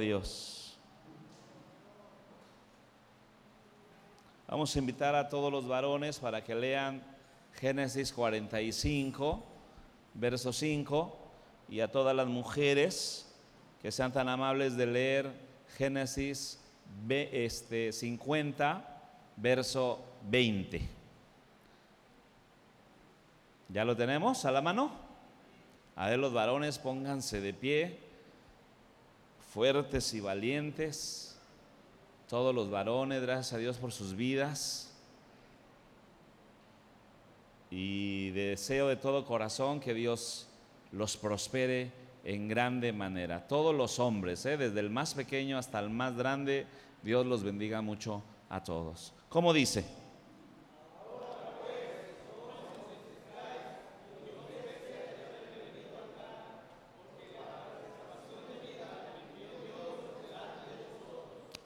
Dios. Vamos a invitar a todos los varones para que lean Génesis 45, verso 5, y a todas las mujeres que sean tan amables de leer Génesis este, 50, verso 20. ¿Ya lo tenemos a la mano? A ver los varones, pónganse de pie fuertes y valientes, todos los varones, gracias a Dios por sus vidas. Y deseo de todo corazón que Dios los prospere en grande manera. Todos los hombres, ¿eh? desde el más pequeño hasta el más grande, Dios los bendiga mucho a todos. ¿Cómo dice?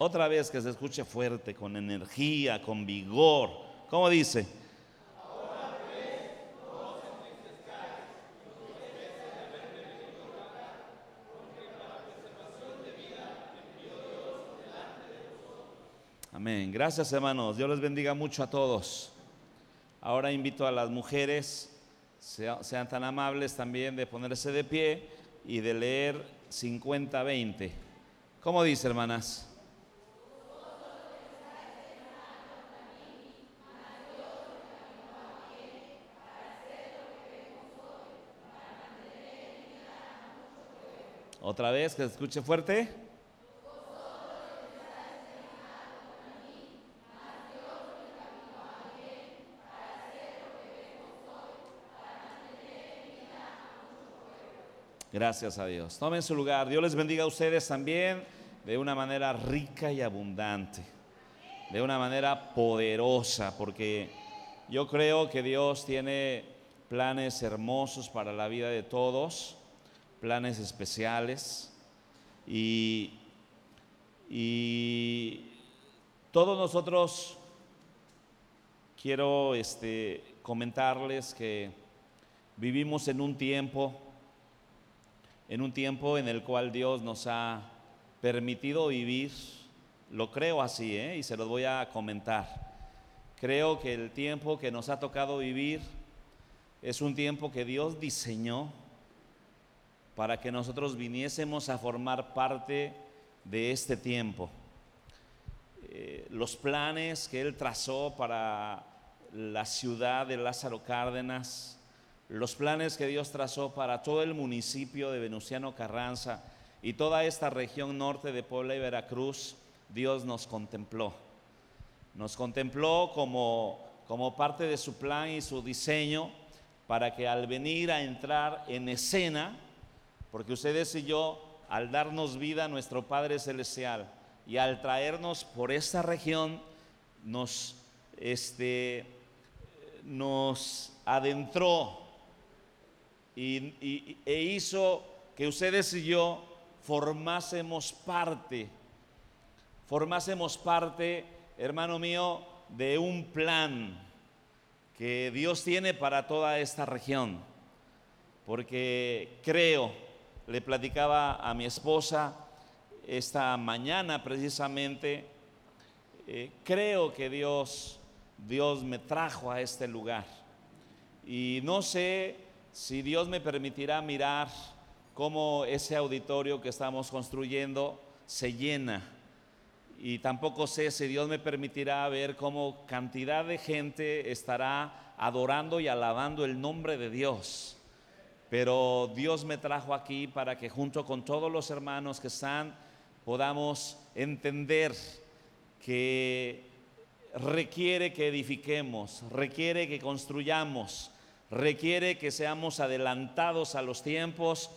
Otra vez que se escuche fuerte, con energía, con vigor. ¿Cómo dice? Amén. Gracias hermanos. Dios les bendiga mucho a todos. Ahora invito a las mujeres, sean tan amables también de ponerse de pie y de leer 50-20. ¿Cómo dice hermanas? Otra vez, que se escuche fuerte. Gracias a Dios. Tomen su lugar. Dios les bendiga a ustedes también de una manera rica y abundante. De una manera poderosa, porque yo creo que Dios tiene planes hermosos para la vida de todos planes especiales y, todos nosotros quiero este, comentarles que vivimos en un tiempo, en un tiempo en el cual Dios nos ha permitido vivir, lo creo así, ¿eh? y se los voy a comentar. Creo que el tiempo que nos ha tocado vivir es un tiempo que Dios diseñó para que nosotros viniésemos a formar parte de este tiempo. Eh, los planes que Él trazó para la ciudad de Lázaro Cárdenas, los planes que Dios trazó para todo el municipio de Venustiano Carranza y toda esta región norte de Puebla y Veracruz, Dios nos contempló. Nos contempló como, como parte de su plan y su diseño para que al venir a entrar en escena, porque ustedes y yo, al darnos vida a nuestro Padre Celestial y al traernos por esta región, nos, este, nos adentró y, e hizo que ustedes y yo formásemos parte, formásemos parte, hermano mío, de un plan que Dios tiene para toda esta región. Porque creo le platicaba a mi esposa esta mañana precisamente, eh, creo que Dios, Dios me trajo a este lugar. Y no sé si Dios me permitirá mirar cómo ese auditorio que estamos construyendo se llena. Y tampoco sé si Dios me permitirá ver cómo cantidad de gente estará adorando y alabando el nombre de Dios. Pero Dios me trajo aquí para que junto con todos los hermanos que están podamos entender que requiere que edifiquemos, requiere que construyamos, requiere que seamos adelantados a los tiempos,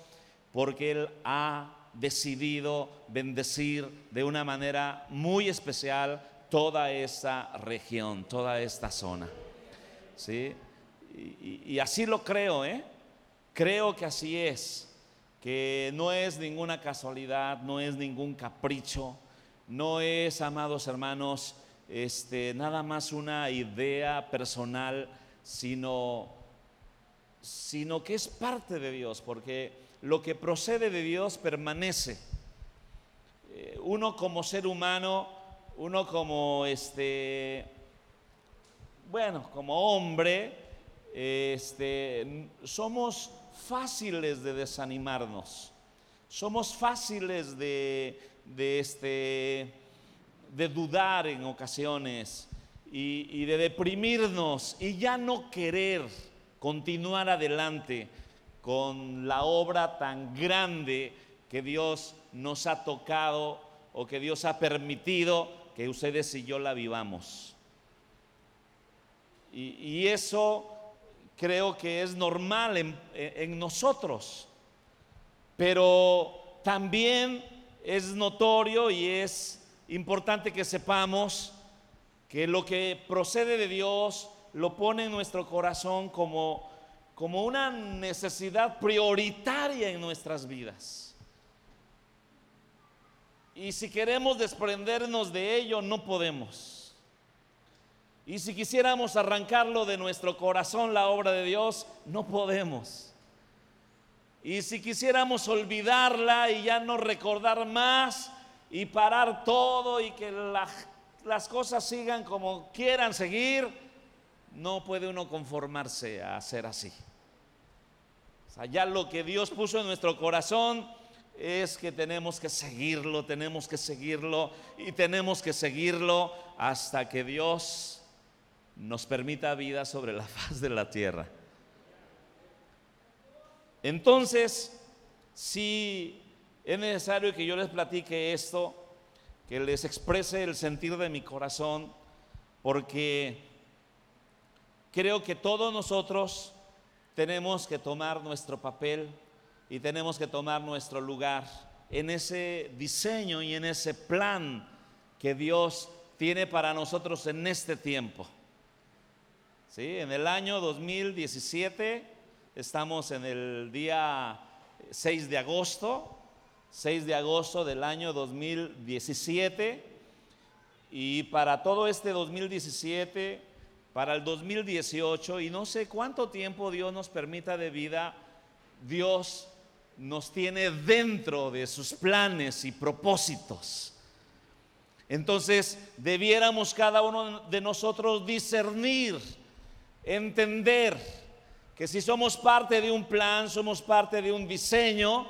porque Él ha decidido bendecir de una manera muy especial toda esta región, toda esta zona. ¿Sí? Y, y así lo creo, ¿eh? Creo que así es, que no es ninguna casualidad, no es ningún capricho, no es, amados hermanos, este, nada más una idea personal, sino, sino que es parte de Dios, porque lo que procede de Dios permanece. uno como ser humano, uno como este, bueno, como hombre, este, somos fáciles de desanimarnos, somos fáciles de, de, este, de dudar en ocasiones y, y de deprimirnos y ya no querer continuar adelante con la obra tan grande que Dios nos ha tocado o que Dios ha permitido que ustedes y yo la vivamos. Y, eso creo que es normal en, nosotros, pero también es notorio y es importante que sepamos que lo que procede de Dios lo pone en nuestro corazón como, como una necesidad prioritaria en nuestras vidas. Y si queremos desprendernos de ello, no podemos. Y si quisiéramos arrancarlo de nuestro corazón, la obra de Dios, no podemos. Y si quisiéramos olvidarla y ya no recordar más y parar todo y que las cosas sigan como quieran seguir, no puede uno conformarse a hacer así. O sea, ya lo que Dios puso en nuestro corazón, es que tenemos que seguirlo, tenemos que seguirlo y tenemos que seguirlo hasta que Dios nos permita vida sobre la faz de la tierra. Entonces, si es necesario que yo les platique esto, que les exprese el sentir de mi corazón, porque creo que todos nosotros tenemos que tomar nuestro papel y tenemos que tomar nuestro lugar en ese diseño y en ese plan que Dios tiene para nosotros en este tiempo. ¿Sí? En el año 2017 estamos en el día 6 de agosto, 6 de agosto del año 2017 y para todo este 2017, para el 2018 y no sé cuánto tiempo Dios nos permita de vida, Dios nos tiene dentro de sus planes y propósitos. Entonces debiéramos cada uno de nosotros discernir, entender que si somos parte de un plan, somos parte de un diseño,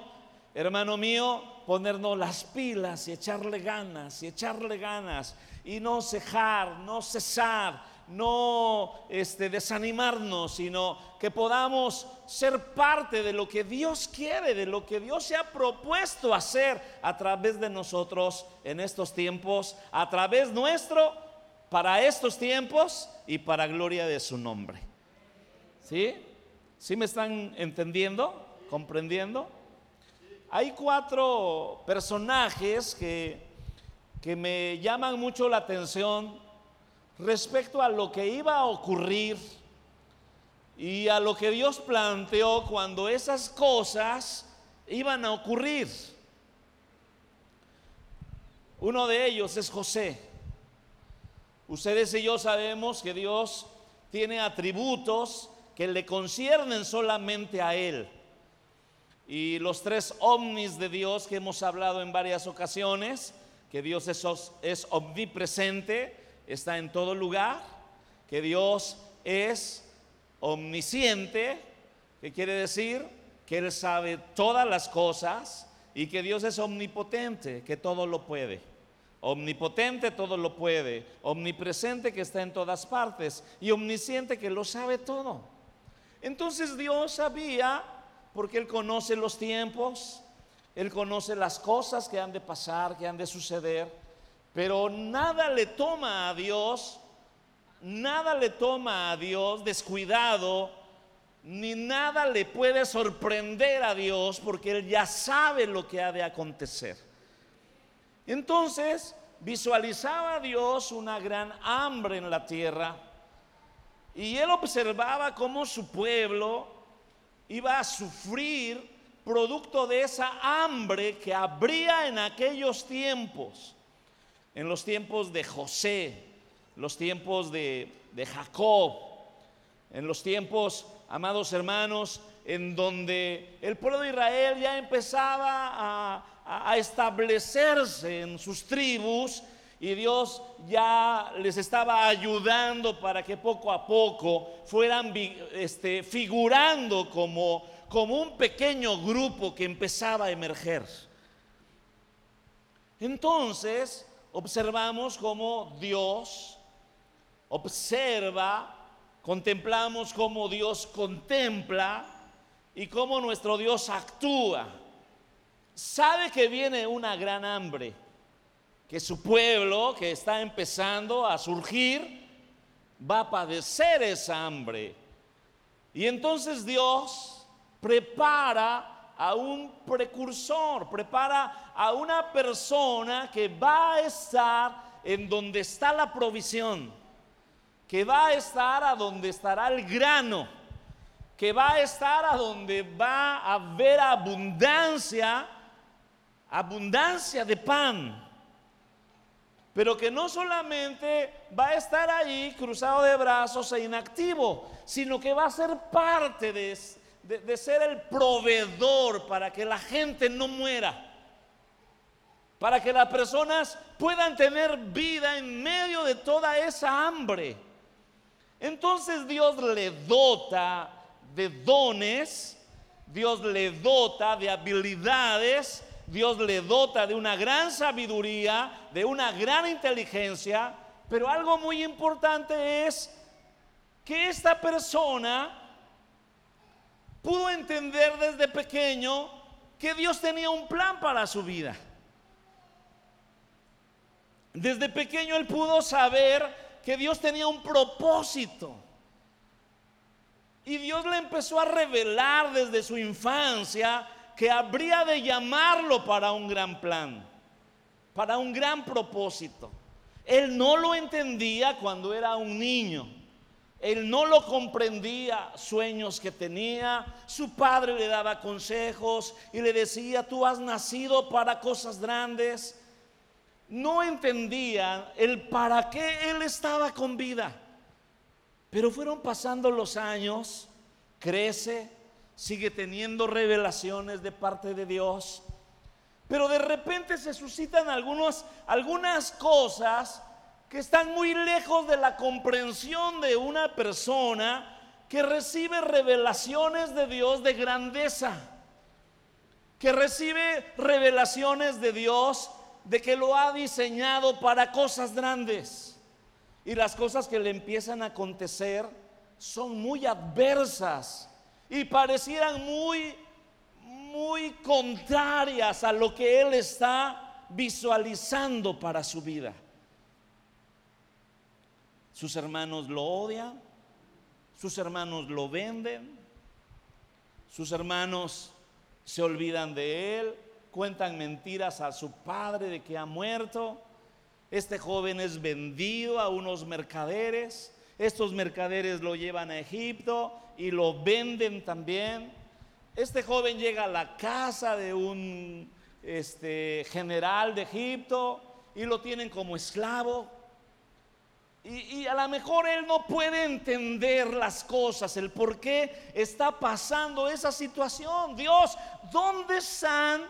hermano mío, ponernos las pilas y echarle ganas y echarle ganas y no cejar, no cesar, no este, desanimarnos, sino que podamos ser parte de lo que Dios quiere, de lo que Dios se ha propuesto hacer a través de nosotros en estos tiempos, a través nuestro, para estos tiempos y para gloria de su nombre. ¿Sí? ¿Sí me están entendiendo? ¿Comprendiendo? Hay cuatro personajes que, que me llaman mucho la atención respecto a lo que iba a ocurrir y a lo que Dios planteó cuando esas cosas iban a ocurrir. Uno de ellos es José. Ustedes y yo sabemos que Dios tiene atributos que le conciernen solamente a Él. Y los tres omnis de Dios que hemos hablado en varias ocasiones, que Dios es, es omnipresente, está en todo lugar, que Dios es omnisciente, que quiere decir que Él sabe todas las cosas y que Dios es omnipotente, que todo lo puede. Omnipotente todo lo puede, omnipresente que está en todas partes y omnisciente que lo sabe todo. Entonces Dios sabía, porque Él conoce los tiempos, Él conoce las cosas que han de pasar, que han de suceder, pero nada le toma a Dios, nada le toma a Dios descuidado, ni nada le puede sorprender a Dios porque Él ya sabe lo que ha de acontecer. Entonces visualizaba a Dios una gran hambre en la tierra y Él observaba cómo su pueblo iba a sufrir producto de esa hambre que habría en aquellos tiempos en los tiempos de José, los tiempos de, Jacob, en los tiempos, amados hermanos, en donde el pueblo de Israel ya empezaba a, a establecerse en sus tribus y Dios ya les estaba ayudando para que poco a poco fueran este, figurando como, como un pequeño grupo que empezaba a emerger. Entonces observamos cómo Dios observa, contemplamos cómo Dios contempla y cómo nuestro Dios actúa. Sabe que viene una gran hambre que su pueblo que está empezando a surgir va a padecer esa hambre. Y entonces Dios prepara a un precursor, prepara a una persona que va a estar en donde está la provisión, que va a estar a donde estará el grano, que va a estar a donde va a haber abundancia, abundancia de pan pero que no solamente va a estar ahí cruzado de brazos e inactivo, sino que va a ser parte de, de, ser el proveedor para que la gente no muera, para que las personas puedan tener vida en medio de toda esa hambre. Entonces Dios le dota de dones, Dios le dota de habilidades, Dios le dota de una gran sabiduría, de una gran inteligencia, pero algo muy importante es que esta persona pudo entender desde pequeño que Dios tenía un plan para su vida. Desde pequeño él pudo saber que Dios tenía un propósito. Y Dios le empezó a revelar desde su infancia que habría de llamarlo para un gran plan, para un gran propósito. Él no lo entendía cuando era un niño. Él no lo comprendía, sueños que tenía. Su padre le daba consejos y le decía, tú has nacido para cosas grandes. No entendía el para qué él estaba con vida. Pero fueron pasando los años, crece, sigue teniendo revelaciones de parte de Dios, pero de repente se suscitan algunas cosas que están muy lejos de la comprensión de una persona que recibe revelaciones de Dios de grandeza, que recibe revelaciones de Dios de que lo ha diseñado para cosas grandes. Y las cosas que le empiezan a acontecer son muy adversas y parecieran muy, muy contrarias a lo que él está visualizando para su vida. Sus hermanos lo odian, sus hermanos lo venden, sus hermanos se olvidan de él, cuentan mentiras a su padre de que ha muerto. Este joven es vendido a unos mercaderes estos mercaderes lo llevan a Egipto y lo venden también. Este joven llega a la casa de un este, general de Egipto y lo tienen como esclavo. Y, y, a lo mejor él no puede entender las cosas, el por qué está pasando esa situación. Dios, ¿dónde están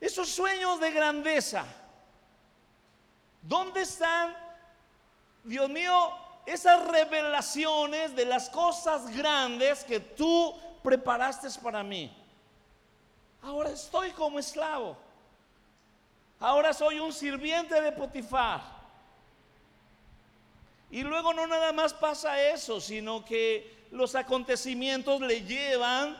esos sueños de grandeza? ¿Dónde están Dios mío, esas revelaciones de las cosas grandes que tú preparaste para mí. Ahora estoy como esclavo. Ahora soy un sirviente de Potifar. Y luego no nada más pasa eso, sino que los acontecimientos le llevan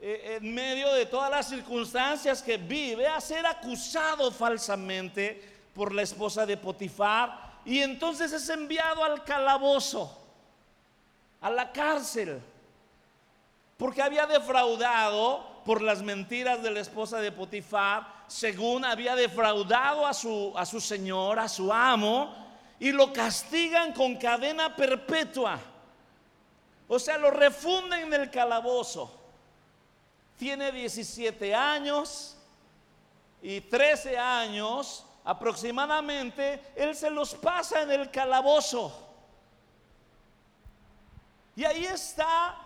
eh, en medio de todas las circunstancias que vive a ser acusado falsamente por la esposa de Potifar y entonces es enviado al calabozo, a la cárcel, porque había defraudado por las mentiras de la esposa de Potifar, según había defraudado a su, a su señor, a su amo, y lo castigan con cadena perpetua. O sea, lo refunden en el calabozo. Tiene 17 años y 13 años aproximadamente, él se los pasa en el calabozo. Y ahí está,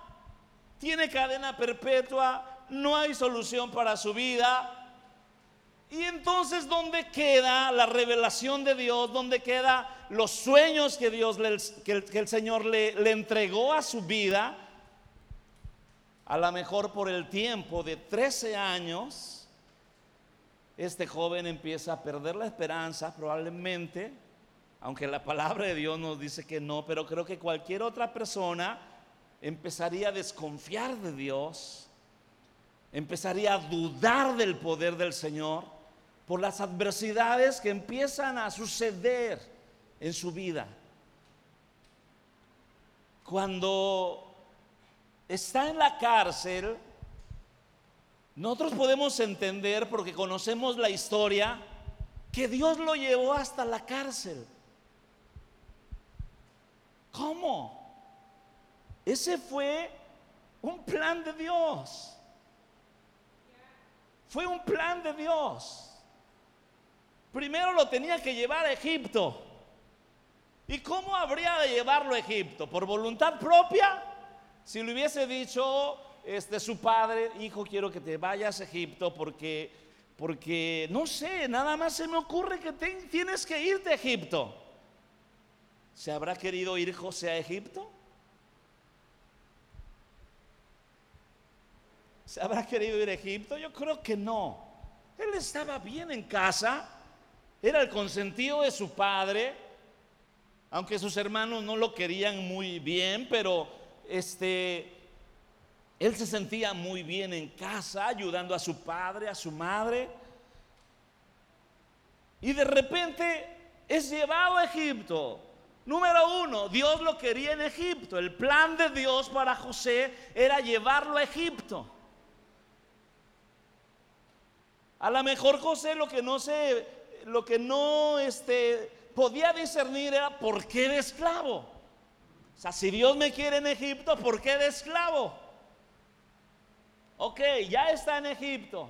tiene cadena perpetua, no hay solución para su vida, Y entonces, ¿dónde queda la revelación de Dios? ¿Dónde queda los sueños que Dios, que, el, Señor le, le entregó a su vida? A lo mejor por el tiempo de 13 años, este joven empieza a perder la esperanza, probablemente, aunque la palabra de Dios nos dice que no, pero creo que cualquier otra persona empezaría a desconfiar de Dios, empezaría a dudar del poder del Señor por las adversidades que empiezan a suceder en su vida. Cuando está en la cárcel, nosotros podemos entender, porque conocemos la historia, que Dios lo llevó hasta la cárcel. ¿Cómo? Ese fue un plan de Dios. Fue un plan de Dios primero lo tenía que llevar a Egipto. ¿Y cómo habría de llevarlo a Egipto? ¿Por voluntad propia? Si le hubiese dicho este, su padre, hijo, quiero que te vayas a Egipto porque, porque no sé, nada más se me ocurre que tienes que irte a Egipto. ¿Se habrá querido ir José a Egipto? ¿Se habrá querido ir a Egipto? Yo creo que no. Él estaba bien en casa era el consentido de su padre, aunque sus hermanos no lo querían muy bien, pero este él se sentía muy bien en casa, ayudando a su padre, a su madre. Y de repente es llevado a Egipto. Número uno, Dios lo quería en Egipto. El plan de Dios para José era llevarlo a Egipto. A lo mejor José lo que no se lo que no este, podía discernir era por qué de esclavo. O sea, si Dios me quiere en Egipto, ¿por qué de esclavo? Ok, ya está en Egipto.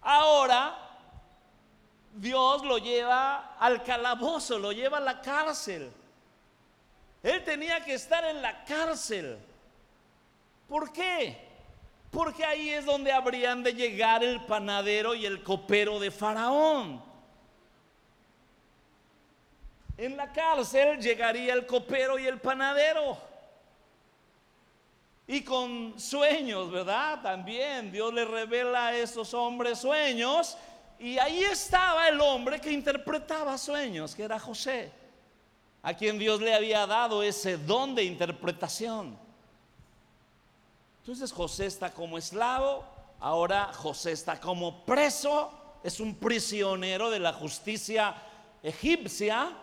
Ahora Dios lo lleva al calabozo, lo lleva a la cárcel. Él tenía que estar en la cárcel. ¿Por qué? Porque ahí es donde habrían de llegar el panadero y el copero de Faraón. En la cárcel llegaría el copero y el panadero. Y con sueños, ¿verdad? También Dios le revela a esos hombres sueños. Y ahí estaba el hombre que interpretaba sueños, que era José, a quien Dios le había dado ese don de interpretación. Entonces José está como esclavo, ahora José está como preso, es un prisionero de la justicia egipcia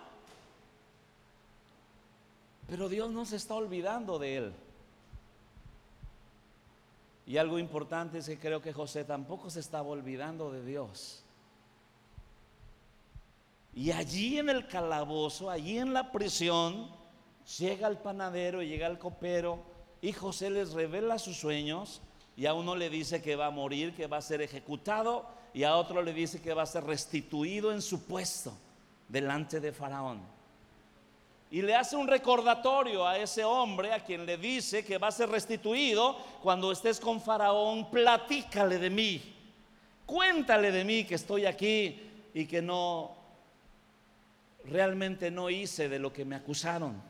pero Dios no se está olvidando de él. Y algo importante es que creo que José tampoco se estaba olvidando de Dios. Y allí en el calabozo, allí en la prisión, llega el panadero, llega el copero y José les revela sus sueños y a uno le dice que va a morir, que va a ser ejecutado y a otro le dice que va a ser restituido en su puesto delante de Faraón y le hace un recordatorio a ese hombre a quien le dice que va a ser restituido cuando estés con Faraón, platícale de mí, cuéntale de mí que estoy aquí y que no, realmente no hice de lo que me acusaron.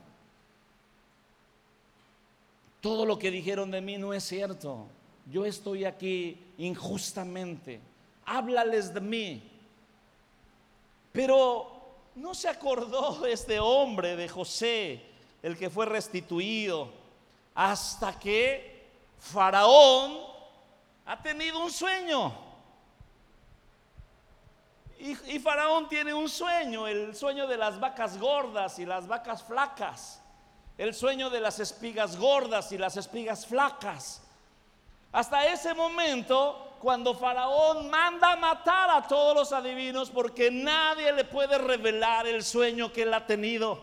Todo lo que dijeron de mí no es cierto. Yo estoy aquí injustamente. Háblales de mí. Pero no se acordó este hombre de José, el que fue restituido, hasta que Faraón ha tenido un sueño. Y, Faraón tiene un sueño, el sueño de las vacas gordas y las vacas flacas, el sueño de las espigas gordas y las espigas flacas. Hasta ese momento cuando Faraón manda matar a todos los adivinos porque nadie le puede revelar el sueño que él ha tenido.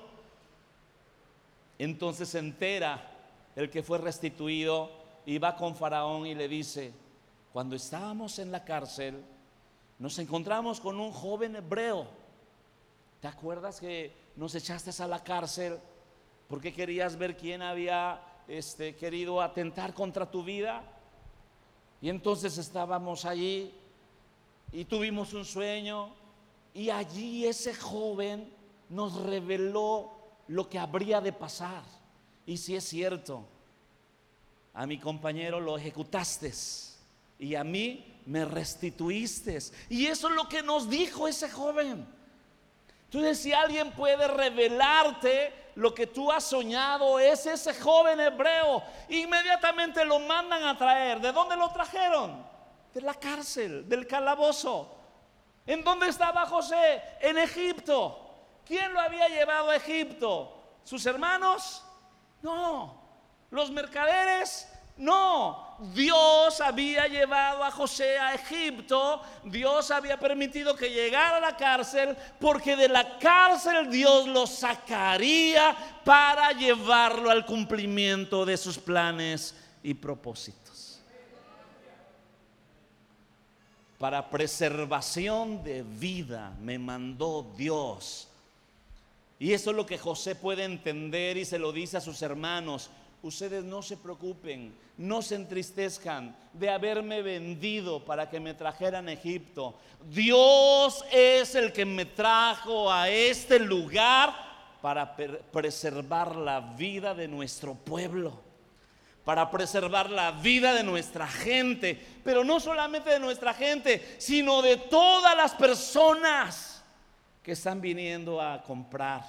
Entonces se entera el que fue restituido y va con Faraón y le dice, cuando estábamos en la cárcel, nos encontramos con un joven hebreo. ¿Te acuerdas que nos echaste a la cárcel porque querías ver quién había este, querido atentar contra tu vida? Y entonces estábamos allí y tuvimos un sueño y allí ese joven nos reveló lo que habría de pasar. Y si es cierto, a mi compañero lo ejecutaste y a mí me restituiste. Y eso es lo que nos dijo ese joven. Entonces, si alguien puede revelarte lo que tú has soñado, es ese joven hebreo. Inmediatamente lo mandan a traer. ¿De dónde lo trajeron? De la cárcel, del calabozo. ¿En dónde estaba José? En Egipto. ¿Quién lo había llevado a Egipto? ¿Sus hermanos? No. ¿Los mercaderes? No, Dios había llevado a José a Egipto, Dios había permitido que llegara a la cárcel, porque de la cárcel Dios lo sacaría para llevarlo al cumplimiento de sus planes y propósitos. Para preservación de vida me mandó Dios. Y eso es lo que José puede entender y se lo dice a sus hermanos ustedes no se preocupen, no se entristezcan de haberme vendido para que me trajeran a Egipto. Dios es el que me trajo a este lugar para preservar la vida de nuestro pueblo, para preservar la vida de nuestra gente, pero no solamente de nuestra gente, sino de todas las personas que están viniendo a comprar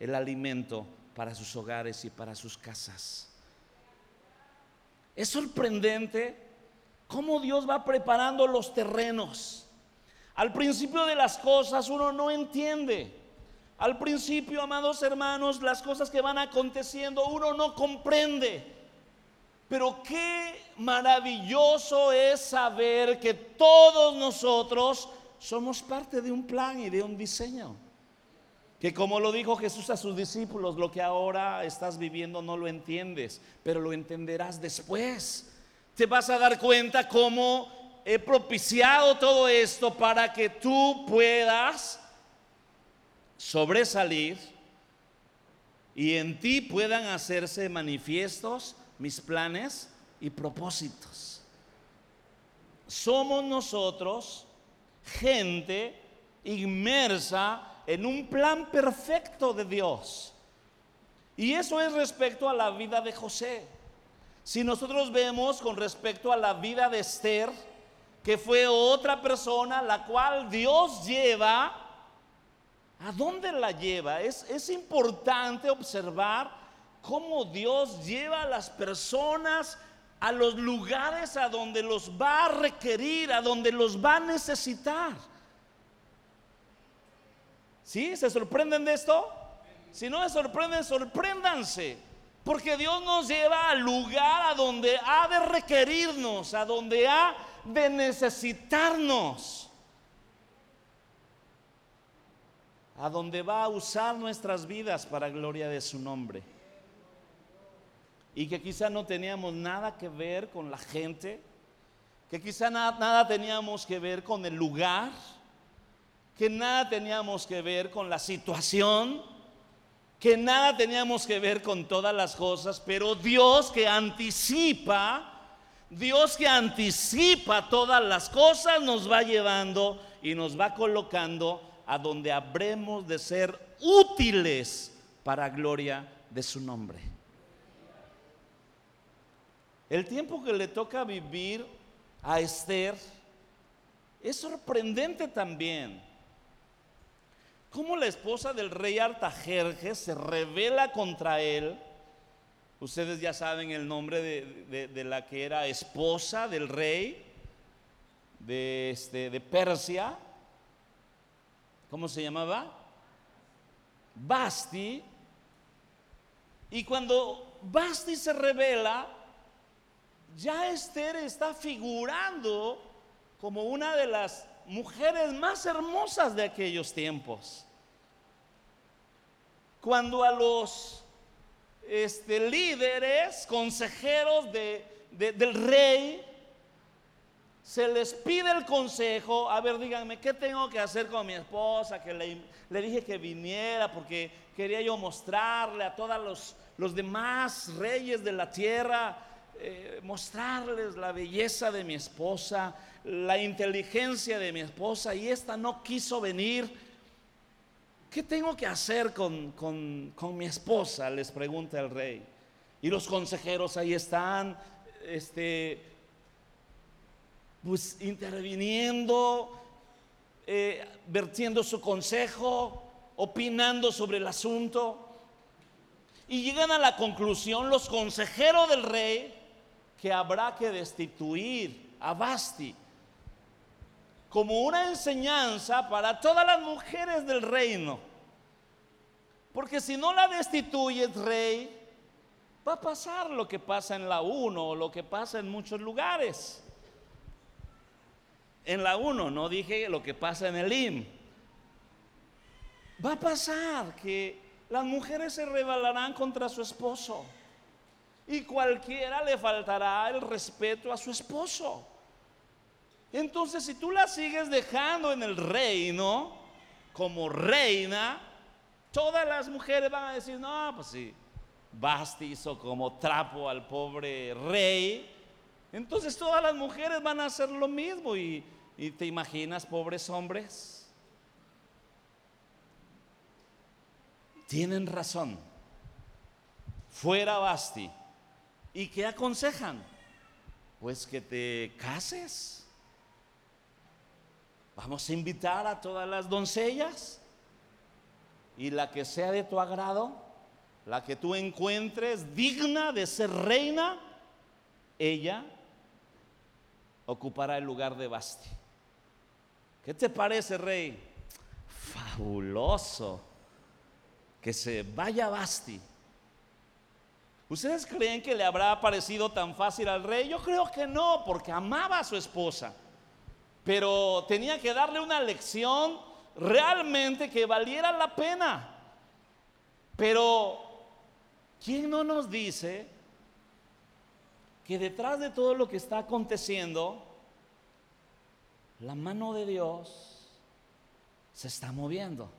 el alimento para sus hogares y para sus casas. Es sorprendente cómo Dios va preparando los terrenos. Al principio de las cosas uno no entiende. Al principio, amados hermanos, las cosas que van aconteciendo uno no comprende. Pero qué maravilloso es saber que todos nosotros somos parte de un plan y de un diseño. Que como lo dijo Jesús a sus discípulos, lo que ahora estás viviendo no lo entiendes, pero lo entenderás después. Te vas a dar cuenta cómo he propiciado todo esto para que tú puedas sobresalir y en ti puedan hacerse manifiestos mis planes y propósitos. Somos nosotros gente inmersa en un plan perfecto de Dios. Y eso es respecto a la vida de José. Si nosotros vemos con respecto a la vida de Esther, que fue otra persona la cual Dios lleva, ¿a dónde la lleva? Es, es importante observar cómo Dios lleva a las personas a los lugares a donde los va a requerir, a donde los va a necesitar. ¿Sí? ¿Se sorprenden de esto? Si no se sorprenden, sorpréndanse. Porque Dios nos lleva al lugar a donde ha de requerirnos, a donde ha de necesitarnos. A donde va a usar nuestras vidas para gloria de su nombre. Y que quizá no teníamos nada que ver con la gente, que quizá nada, nada teníamos que ver con el lugar que nada teníamos que ver con la situación, que nada teníamos que ver con todas las cosas, pero Dios que anticipa, Dios que anticipa todas las cosas nos va llevando y nos va colocando a donde habremos de ser útiles para gloria de su nombre. El tiempo que le toca vivir a Esther es sorprendente también cómo la esposa del rey Artajerjes se revela contra él. Ustedes ya saben el nombre de, la que era esposa del rey de, este, de Persia. ¿Cómo se llamaba? Basti. Y cuando Basti se revela, ya Esther está figurando como una de las mujeres más hermosas de aquellos tiempos cuando a los este, líderes, consejeros del rey, se les pide el consejo, a ver, díganme, ¿qué tengo que hacer con mi esposa? Que le, dije que viniera porque quería yo mostrarle a todos los, los demás reyes de la tierra, eh, mostrarles la belleza de mi esposa, la inteligencia de mi esposa y esta no quiso venir. ¿Qué tengo que hacer con, con mi esposa? Les pregunta el rey. Y los consejeros ahí están, este, pues interviniendo, eh, vertiendo su consejo, opinando sobre el asunto. Y llegan a la conclusión los consejeros del rey que habrá que destituir a Basti como una enseñanza para todas las mujeres del reino. Porque si no la destituyes, rey, va a pasar lo que pasa en la 1 o lo que pasa en muchos lugares. En la 1, no dije lo que pasa en el IM. Va a pasar que las mujeres se rebelarán contra su esposo y cualquiera le faltará el respeto a su esposo. Entonces, si tú la sigues dejando en el reino como reina, todas las mujeres van a decir, no, pues sí, Basti hizo como trapo al pobre rey. Entonces todas las mujeres van a hacer lo mismo y, y te imaginas, pobres hombres. Tienen razón. Fuera Basti. ¿Y qué aconsejan? Pues que te cases. Vamos a invitar a todas las doncellas y la que sea de tu agrado la que tú encuentres digna de ser reina, ella ocupará el lugar de Basti. ¿Qué te parece, rey? Fabuloso. Que se vaya Basti. ¿Ustedes creen que le habrá parecido tan fácil al rey? Yo creo que no, porque amaba a su esposa. Pero tenía que darle una lección realmente que valiera la pena. Pero ¿Quién no nos dice que detrás de todo lo que está aconteciendo, la mano de Dios se está moviendo?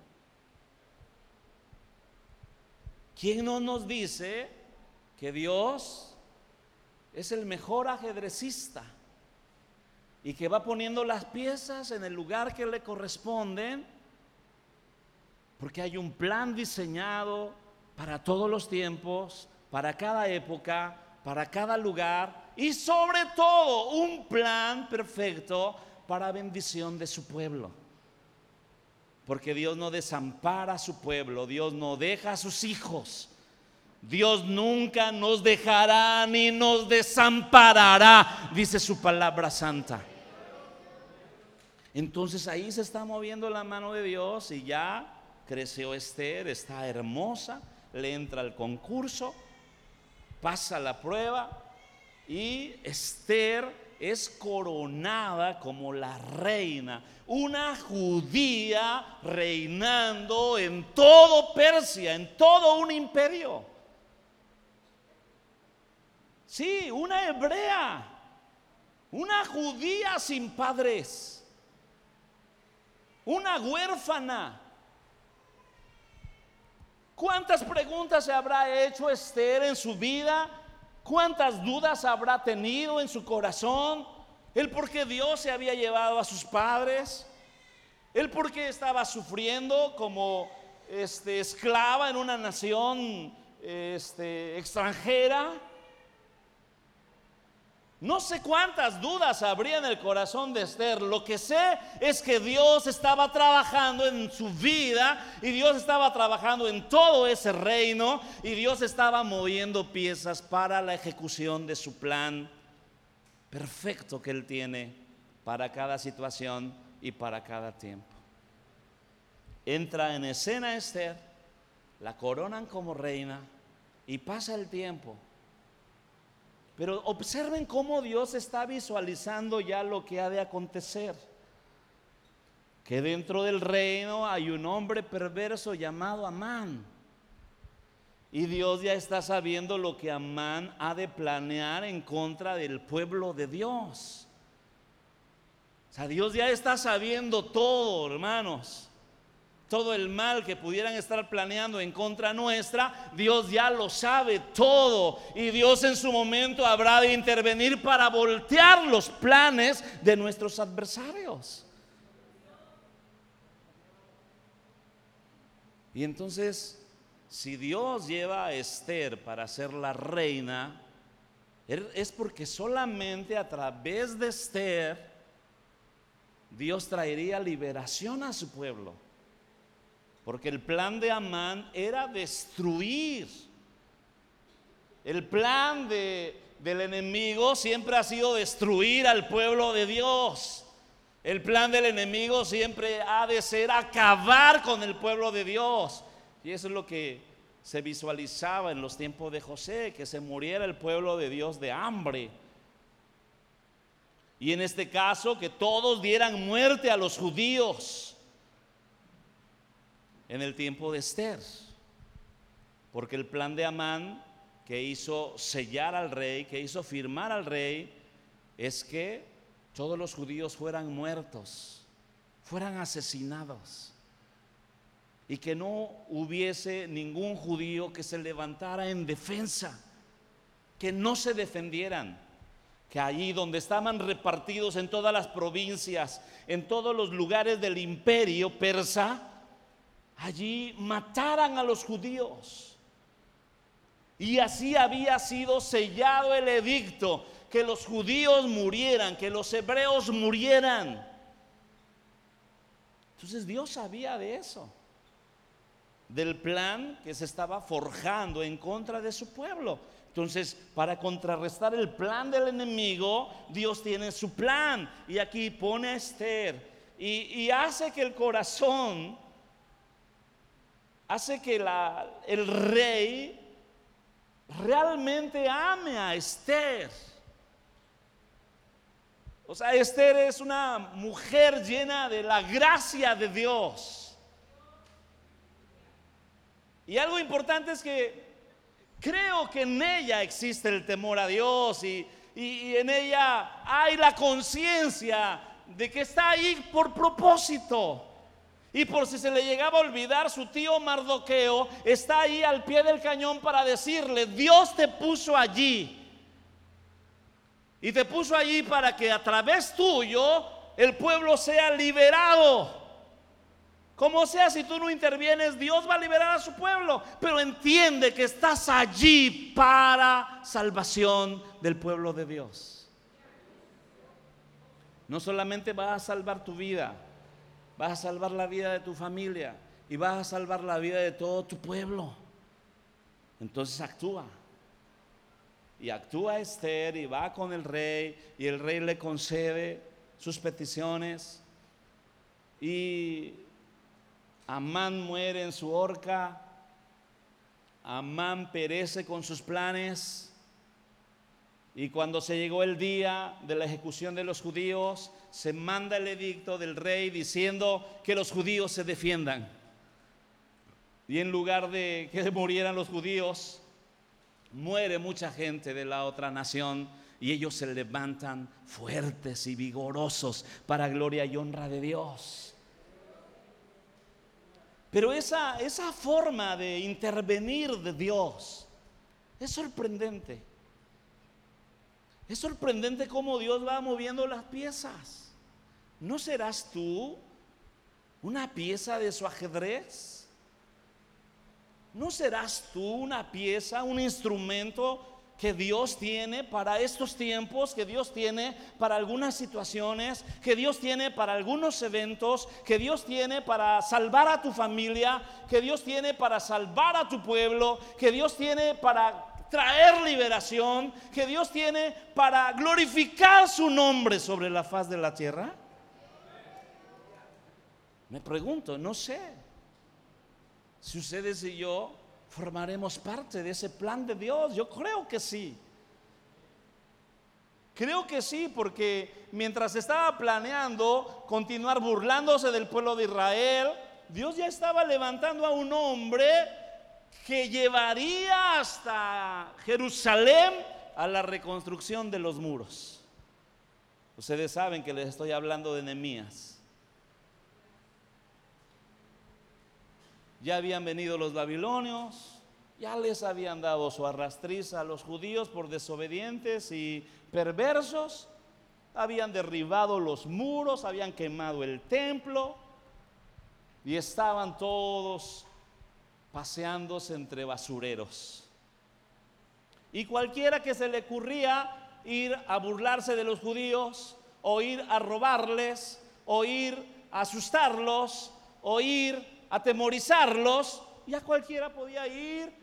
¿Quién no nos dice que Dios es el mejor ajedrecista y que va poniendo las piezas en el lugar que le corresponden? Porque hay un plan diseñado para todos los tiempos, para cada época, para cada lugar y sobre todo un plan perfecto para bendición de su pueblo. Porque Dios no desampara a su pueblo, Dios no deja a sus hijos. Dios nunca nos dejará ni nos desamparará, dice su palabra santa. Entonces ahí se está moviendo la mano de Dios y ya creció Esther, está hermosa le entra al concurso, pasa la prueba y Esther es coronada como la reina, una judía reinando en todo Persia, en todo un imperio. Sí, una hebrea, una judía sin padres, una huérfana ¿Cuántas preguntas se habrá hecho Esther en su vida? ¿Cuántas dudas habrá tenido en su corazón? El por qué Dios se había llevado a sus padres. El por qué estaba sufriendo como este, esclava en una nación este, extranjera. No sé cuántas dudas habría en el corazón de Esther. Lo que sé es que Dios estaba trabajando en su vida y Dios estaba trabajando en todo ese reino y Dios estaba moviendo piezas para la ejecución de su plan perfecto que Él tiene para cada situación y para cada tiempo. Entra en escena Esther, la coronan como reina y pasa el tiempo pero observen cómo Dios está visualizando ya lo que ha de acontecer. Que dentro del reino hay un hombre perverso llamado Amán. Y Dios ya está sabiendo lo que Amán ha de planear en contra del pueblo de Dios. O sea, Dios ya está sabiendo todo, hermanos. Todo el mal que pudieran estar planeando en contra nuestra, Dios ya lo sabe todo. Y Dios en su momento habrá de intervenir para voltear los planes de nuestros adversarios. Y entonces, si Dios lleva a Esther para ser la reina, es porque solamente a través de Esther Dios traería liberación a su pueblo. Porque el plan de Amán era destruir. El plan de, del enemigo siempre ha sido destruir al pueblo de Dios. El plan del enemigo siempre ha de ser acabar con el pueblo de Dios. Y eso es lo que se visualizaba en los tiempos de José, que se muriera el pueblo de Dios de hambre. Y en este caso, que todos dieran muerte a los judíos en el tiempo de Esther. Porque el plan de Amán que hizo sellar al rey, que hizo firmar al rey, es que todos los judíos fueran muertos, fueran asesinados. Y que no hubiese ningún judío que se levantara en defensa, que no se defendieran que allí donde estaban repartidos en todas las provincias, en todos los lugares del imperio persa, allí mataran a los judíos. Y así había sido sellado el edicto, que los judíos murieran, que los hebreos murieran. Entonces Dios sabía de eso, del plan que se estaba forjando en contra de su pueblo. Entonces, para contrarrestar el plan del enemigo, Dios tiene su plan. Y aquí pone a Esther y, y hace que el corazón hace que el rey realmente ame a Esther. O sea, Esther es una mujer llena de la gracia de Dios. Y algo importante es que creo que en ella existe el temor a Dios y, y en ella hay la conciencia de que está ahí por propósito. Y por si se le llegaba a olvidar, su tío Mardoqueo está ahí al pie del cañón para decirle, Dios te puso allí. Y te puso allí para que a través tuyo el pueblo sea liberado. Como sea, si tú no intervienes, Dios va a liberar a su pueblo. Pero entiende que estás allí para salvación del pueblo de Dios. No solamente vas a salvar tu vida, vas a salvar la vida de tu familia y vas a salvar la vida de todo tu pueblo. Entonces actúa. Y actúa Esther y va con el rey y el rey le concede sus peticiones. Y Amán muere en su horca. Amán perece con sus planes. Y cuando se llegó el día de la ejecución de los judíos, se manda el edicto del rey diciendo que los judíos se defiendan. Y en lugar de que murieran los judíos, muere mucha gente de la otra nación y ellos se levantan fuertes y vigorosos para gloria y honra de Dios. Pero esa, esa forma de intervenir de Dios es sorprendente. Es sorprendente cómo Dios va moviendo las piezas. ¿No serás tú una pieza de su ajedrez? ¿No serás tú una pieza, un instrumento que Dios tiene para estos tiempos, que Dios tiene para algunas situaciones, que Dios tiene para algunos eventos, que Dios tiene para salvar a tu familia, que Dios tiene para salvar a tu pueblo, que Dios tiene para traer liberación que Dios tiene para glorificar su nombre sobre la faz de la tierra? Me pregunto, no sé si ustedes y yo formaremos parte de ese plan de Dios. Yo creo que sí. Creo que sí, porque mientras estaba planeando continuar burlándose del pueblo de Israel, Dios ya estaba levantando a un hombre que llevaría hasta Jerusalén a la reconstrucción de los muros. Ustedes saben que les estoy hablando de Nehemías. ya habían venido los babilonios, ya les habían dado su arrastriz a los judíos por desobedientes y perversos, habían derribado los muros, habían quemado el templo y estaban todos paseándose entre basureros. Y cualquiera que se le ocurría ir a burlarse de los judíos, o ir a robarles, o ir a asustarlos, o ir a atemorizarlos, ya cualquiera podía ir.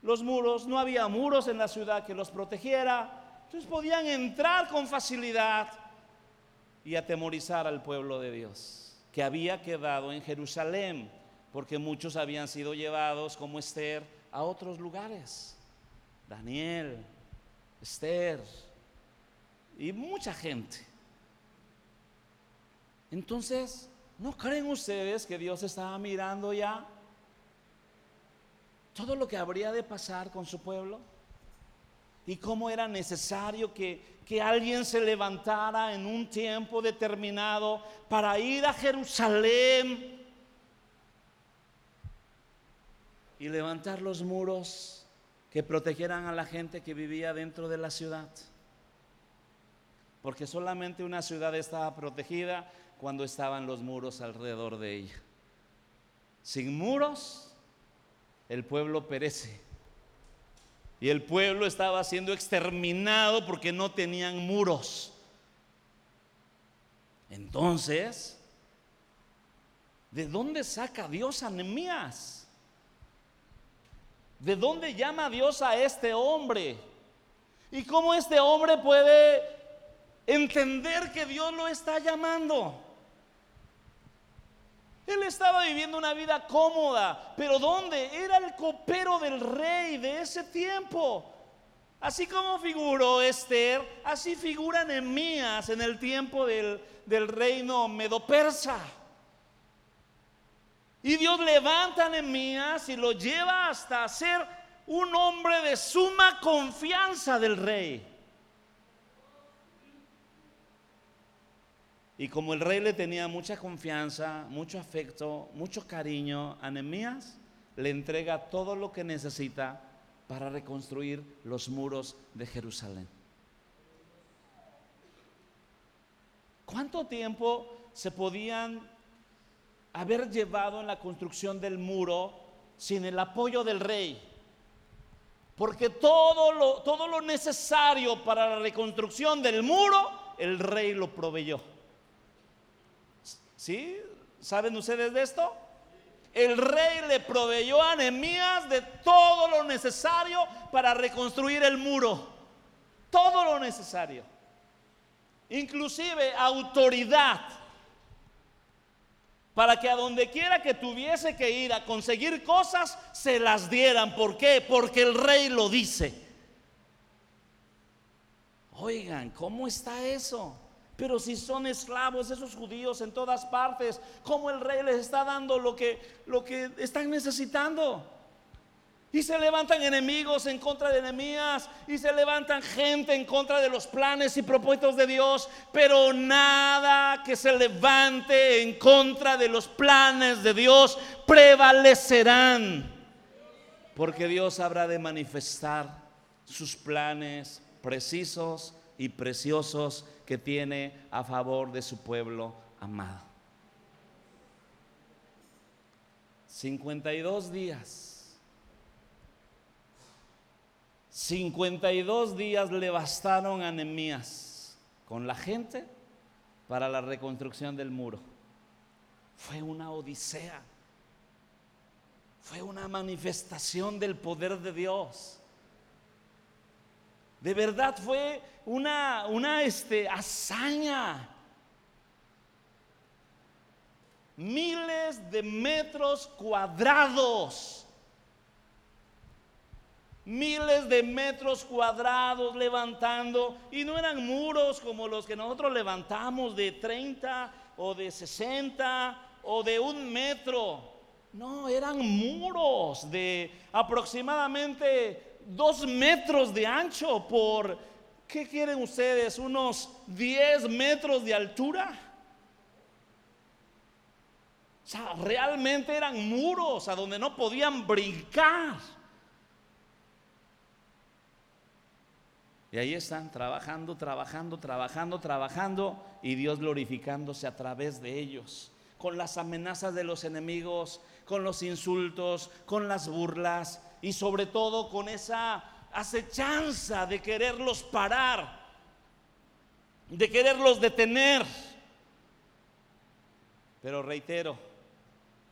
Los muros, no había muros en la ciudad que los protegiera, entonces podían entrar con facilidad y atemorizar al pueblo de Dios, que había quedado en Jerusalén, porque muchos habían sido llevados como Esther a otros lugares. Daniel, Esther y mucha gente. Entonces, ¿no creen ustedes que Dios estaba mirando ya todo lo que habría de pasar con su pueblo? Y cómo era necesario que, que alguien se levantara en un tiempo determinado para ir a Jerusalén y levantar los muros que protegieran a la gente que vivía dentro de la ciudad. Porque solamente una ciudad estaba protegida cuando estaban los muros alrededor de ella. Sin muros, el pueblo perece. Y el pueblo estaba siendo exterminado porque no tenían muros. Entonces, ¿de dónde saca Dios a? ¿De dónde llama Dios a este hombre? ¿Y cómo este hombre puede entender que Dios lo está llamando? Él estaba viviendo una vida cómoda, pero ¿dónde? Era el copero del rey de ese tiempo. Así como figuró Esther, así figura Nehemías en el tiempo del, del reino medo-persa. Y Dios levanta a Nehemías y lo lleva hasta ser un hombre de suma confianza del rey. Y como el rey le tenía mucha confianza, mucho afecto, mucho cariño a Nehemías, le entrega todo lo que necesita para reconstruir los muros de Jerusalén. ¿Cuánto tiempo se podían haber llevado en la construcción del muro sin el apoyo del rey? Porque todo lo, todo lo necesario para la reconstrucción del muro, el rey lo proveyó. ¿Sí? ¿Saben ustedes de esto? El rey le proveyó a Nehemías de todo lo necesario para reconstruir el muro. Todo lo necesario. Inclusive autoridad para que a donde quiera que tuviese que ir a conseguir cosas, se las dieran. ¿Por qué? Porque el rey lo dice. Oigan, ¿cómo está eso? Pero si son esclavos esos judíos en todas partes, ¿cómo el rey les está dando lo que, lo que están necesitando? Y se levantan enemigos en contra de enemías. Y se levantan gente en contra de los planes y propósitos de Dios. Pero nada que se levante en contra de los planes de Dios prevalecerán. Porque Dios habrá de manifestar sus planes precisos y preciosos que tiene a favor de su pueblo amado. 52 días. 52 días le bastaron a Nehemías con la gente para la reconstrucción del muro. Fue una odisea. Fue una manifestación del poder de Dios. De verdad fue una, una este, hazaña. Miles de metros cuadrados. Miles de metros cuadrados levantando. Y no eran muros como los que nosotros levantamos de 30 o de 60 o de un metro. No, eran muros de aproximadamente dos metros de ancho por, ¿qué quieren ustedes? Unos 10 metros de altura. O sea, realmente eran muros a donde no podían brincar. Y ahí están trabajando, trabajando, trabajando, trabajando y Dios glorificándose a través de ellos, con las amenazas de los enemigos, con los insultos, con las burlas y sobre todo con esa acechanza de quererlos parar, de quererlos detener. Pero reitero,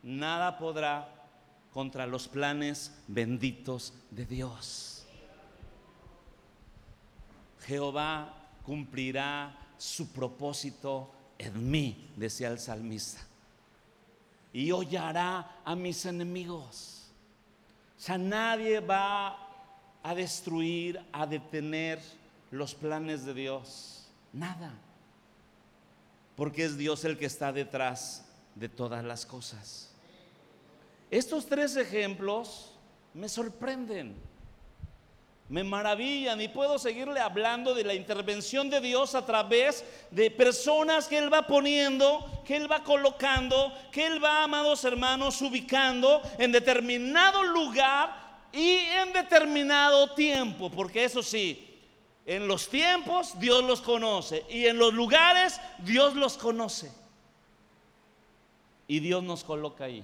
nada podrá contra los planes benditos de Dios. Jehová cumplirá su propósito en mí, decía el salmista. Y hollará a mis enemigos. O sea, nadie va a destruir, a detener los planes de Dios. Nada. Porque es Dios el que está detrás de todas las cosas. Estos tres ejemplos me sorprenden me maravillan y puedo seguirle hablando de la intervención de Dios a través de personas que Él va poniendo, que Él va colocando, que Él va, amados hermanos, ubicando en determinado lugar y en determinado tiempo, porque eso sí, en los tiempos Dios los conoce y en los lugares Dios los conoce. Y Dios nos coloca ahí.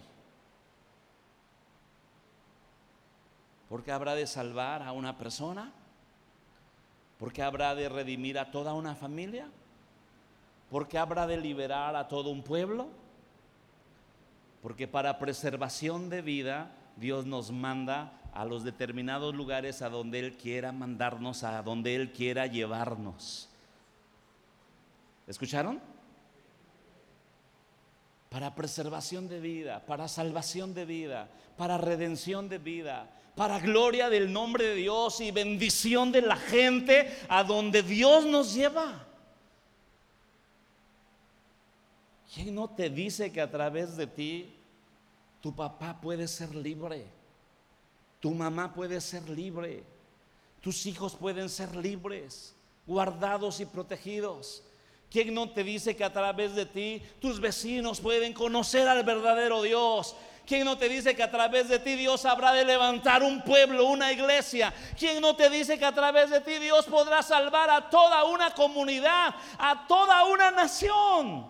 Porque habrá de salvar a una persona, porque habrá de redimir a toda una familia, porque habrá de liberar a todo un pueblo, porque para preservación de vida Dios nos manda a los determinados lugares a donde Él quiera mandarnos, a donde Él quiera llevarnos. ¿Escucharon? Para preservación de vida, para salvación de vida, para redención de vida, para gloria del nombre de Dios y bendición de la gente a donde Dios nos lleva. ¿Quién no te dice que a través de ti tu papá puede ser libre? Tu mamá puede ser libre. Tus hijos pueden ser libres, guardados y protegidos. ¿Quién no te dice que a través de ti tus vecinos pueden conocer al verdadero Dios ¿Quién no te dice que a través de ti Dios habrá de levantar un pueblo, una iglesia? ¿Quién no te dice que a través de ti Dios podrá salvar a toda una comunidad, a toda una nación?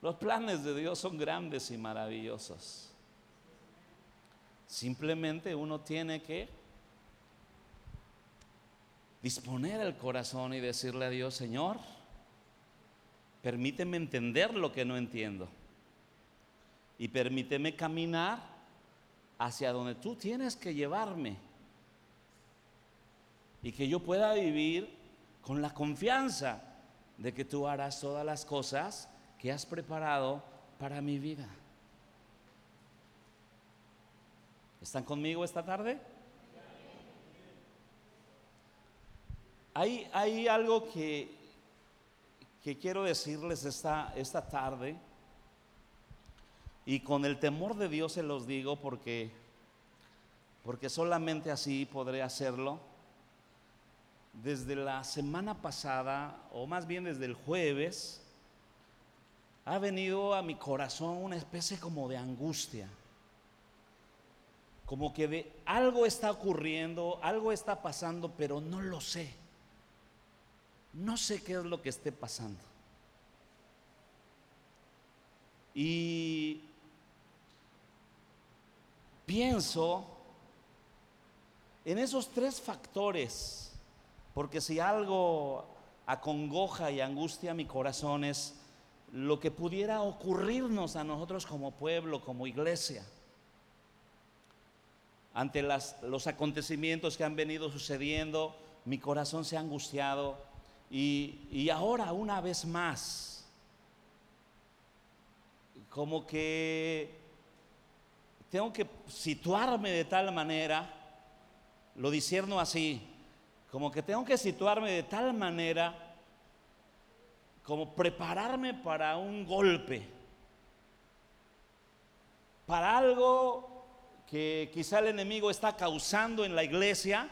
Los planes de Dios son grandes y maravillosos. Simplemente uno tiene que disponer el corazón y decirle a Dios, Señor, Permíteme entender lo que no entiendo. Y permíteme caminar hacia donde tú tienes que llevarme. Y que yo pueda vivir con la confianza de que tú harás todas las cosas que has preparado para mi vida. ¿Están conmigo esta tarde? Hay, hay algo que que quiero decirles esta, esta tarde, y con el temor de Dios se los digo porque, porque solamente así podré hacerlo. Desde la semana pasada, o más bien desde el jueves, ha venido a mi corazón una especie como de angustia. Como que de algo está ocurriendo, algo está pasando, pero no lo sé. No sé qué es lo que esté pasando. Y pienso en esos tres factores, porque si algo acongoja y angustia mi corazón es lo que pudiera ocurrirnos a nosotros como pueblo, como iglesia, ante los acontecimientos que han venido sucediendo, mi corazón se ha angustiado y, ahora una vez más, como que tengo que situarme de tal manera, lo disierno así, como que tengo que situarme de tal manera, como prepararme para un golpe, para algo que quizá el enemigo está causando en la iglesia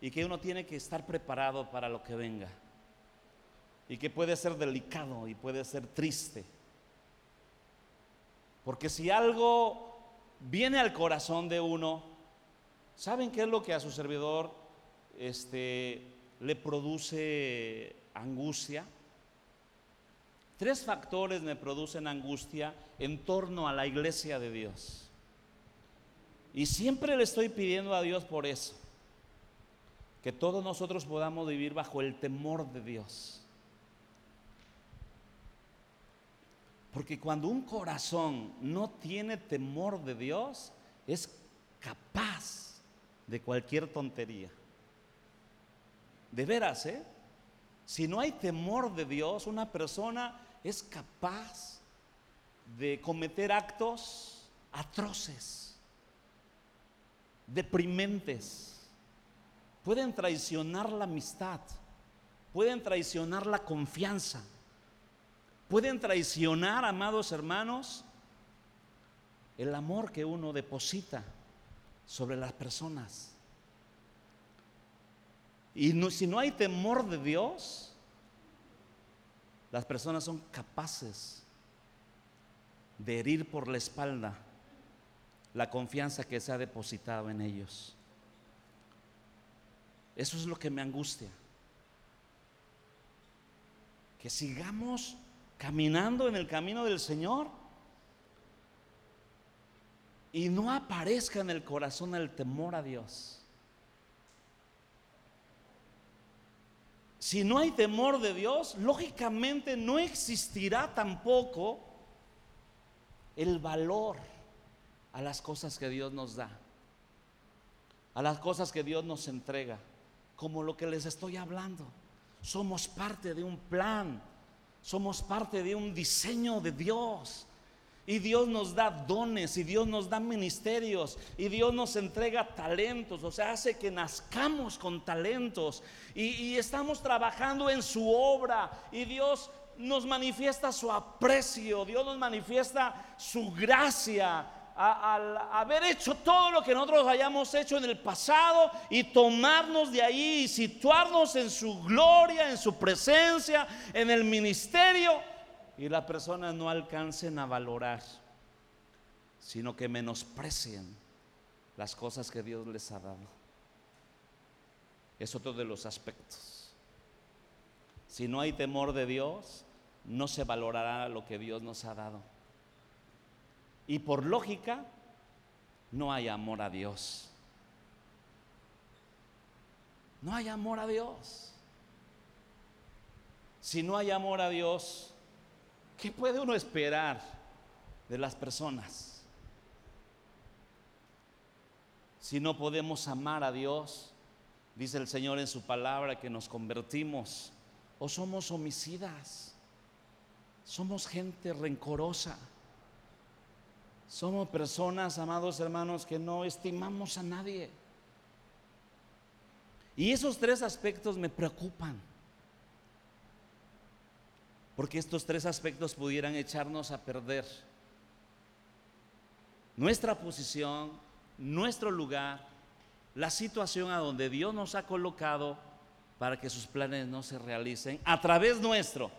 y que uno tiene que estar preparado para lo que venga. Y que puede ser delicado y puede ser triste. Porque si algo viene al corazón de uno, ¿saben qué es lo que a su servidor este, le produce angustia? Tres factores me producen angustia en torno a la iglesia de Dios. Y siempre le estoy pidiendo a Dios por eso, que todos nosotros podamos vivir bajo el temor de Dios. Porque cuando un corazón no tiene temor de Dios, es capaz de cualquier tontería. De veras, ¿eh? Si no hay temor de Dios, una persona es capaz de cometer actos atroces, deprimentes. Pueden traicionar la amistad, pueden traicionar la confianza Pueden traicionar, amados hermanos, el amor que uno deposita sobre las personas. Y si no hay temor de Dios, las personas son capaces de herir por la espalda la confianza que se ha depositado en ellos. Eso es lo que me angustia. Que sigamos caminando en el camino del Señor y no aparezca en el corazón el temor a Dios. Si no hay temor de Dios, lógicamente no existirá tampoco el valor a las cosas que Dios nos da, a las cosas que Dios nos entrega, como lo que les estoy hablando. Somos parte de un plan somos parte de un diseño de Dios. Y Dios nos da dones, y Dios nos da ministerios, y Dios nos entrega talentos, o sea, hace que nazcamos con talentos, y, y estamos trabajando en su obra, y Dios nos manifiesta su aprecio, Dios nos manifiesta su gracia, al haber hecho todo lo que nosotros hayamos hecho en el pasado y tomarnos de ahí y situarnos en su gloria, en su presencia, en el ministerio, y las personas no alcancen a valorar, sino que menosprecien las cosas que Dios les ha dado. Es otro de los aspectos. Si no hay temor de Dios, no se valorará lo que Dios nos ha dado. Y por lógica, no hay amor a Dios. No hay amor a Dios. Si no hay amor a Dios, ¿qué puede uno esperar de las personas? Si no podemos amar a Dios, dice el Señor en su palabra que nos convertimos o somos homicidas, somos gente rencorosa. Somos personas, amados hermanos, que no estimamos a nadie. Y esos tres aspectos me preocupan. Porque estos tres aspectos pudieran echarnos a perder nuestra posición, nuestro lugar, la situación a donde Dios nos ha colocado para que sus planes no se realicen a través nuestro.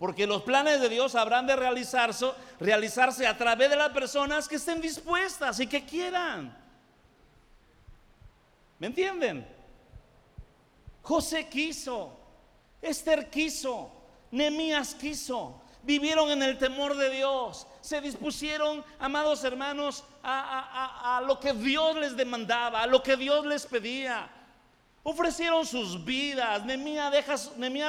Porque los planes de Dios habrán de realizarse, a través de las personas que estén dispuestas y que quieran. ¿Me entienden? José quiso, Esther quiso, Nemías quiso, vivieron en el temor de Dios, se dispusieron, amados hermanos, a, a lo que Dios les demandaba, a lo que Dios les pedía. Ofrecieron sus vidas. Nemías deja,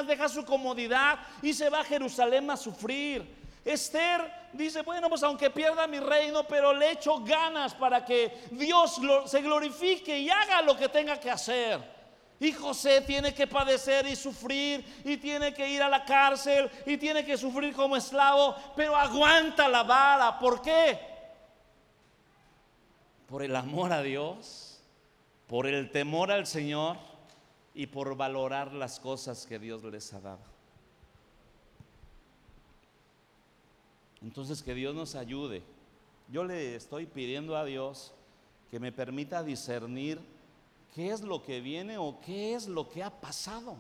deja su comodidad y se va a Jerusalén a sufrir. Esther dice, bueno, pues aunque pierda mi reino, pero le echo ganas para que Dios se glorifique y haga lo que tenga que hacer. Y José tiene que padecer y sufrir y tiene que ir a la cárcel y tiene que sufrir como esclavo, pero aguanta la vara. ¿Por qué? Por el amor a Dios por el temor al Señor y por valorar las cosas que Dios les ha dado. Entonces que Dios nos ayude. Yo le estoy pidiendo a Dios que me permita discernir qué es lo que viene o qué es lo que ha pasado.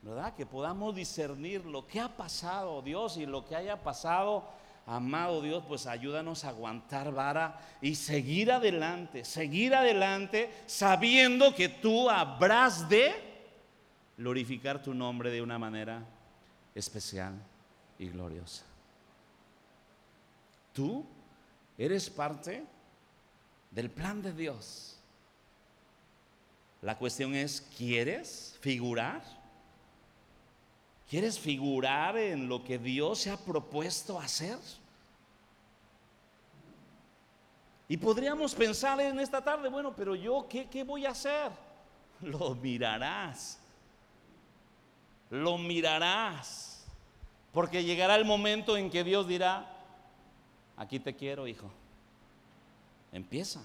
¿verdad? Que podamos discernir lo que ha pasado, Dios, y lo que haya pasado, amado Dios, pues ayúdanos a aguantar vara y seguir adelante, seguir adelante sabiendo que tú habrás de glorificar tu nombre de una manera especial y gloriosa. Tú eres parte del plan de Dios. La cuestión es, ¿quieres figurar? ¿Quieres figurar en lo que Dios se ha propuesto hacer? Y podríamos pensar en esta tarde, bueno, pero yo, ¿qué, qué voy a hacer? Lo mirarás. Lo mirarás. Porque llegará el momento en que Dios dirá, aquí te quiero, hijo. Empieza.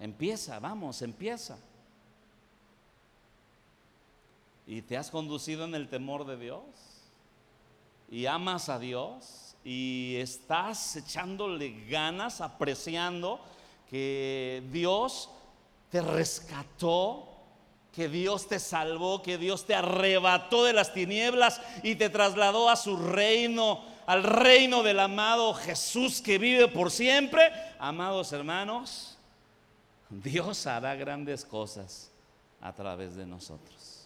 Empieza, vamos, empieza. Y te has conducido en el temor de Dios. Y amas a Dios. Y estás echándole ganas, apreciando que Dios te rescató, que Dios te salvó, que Dios te arrebató de las tinieblas y te trasladó a su reino al reino del amado Jesús que vive por siempre, amados hermanos, Dios hará grandes cosas a través de nosotros.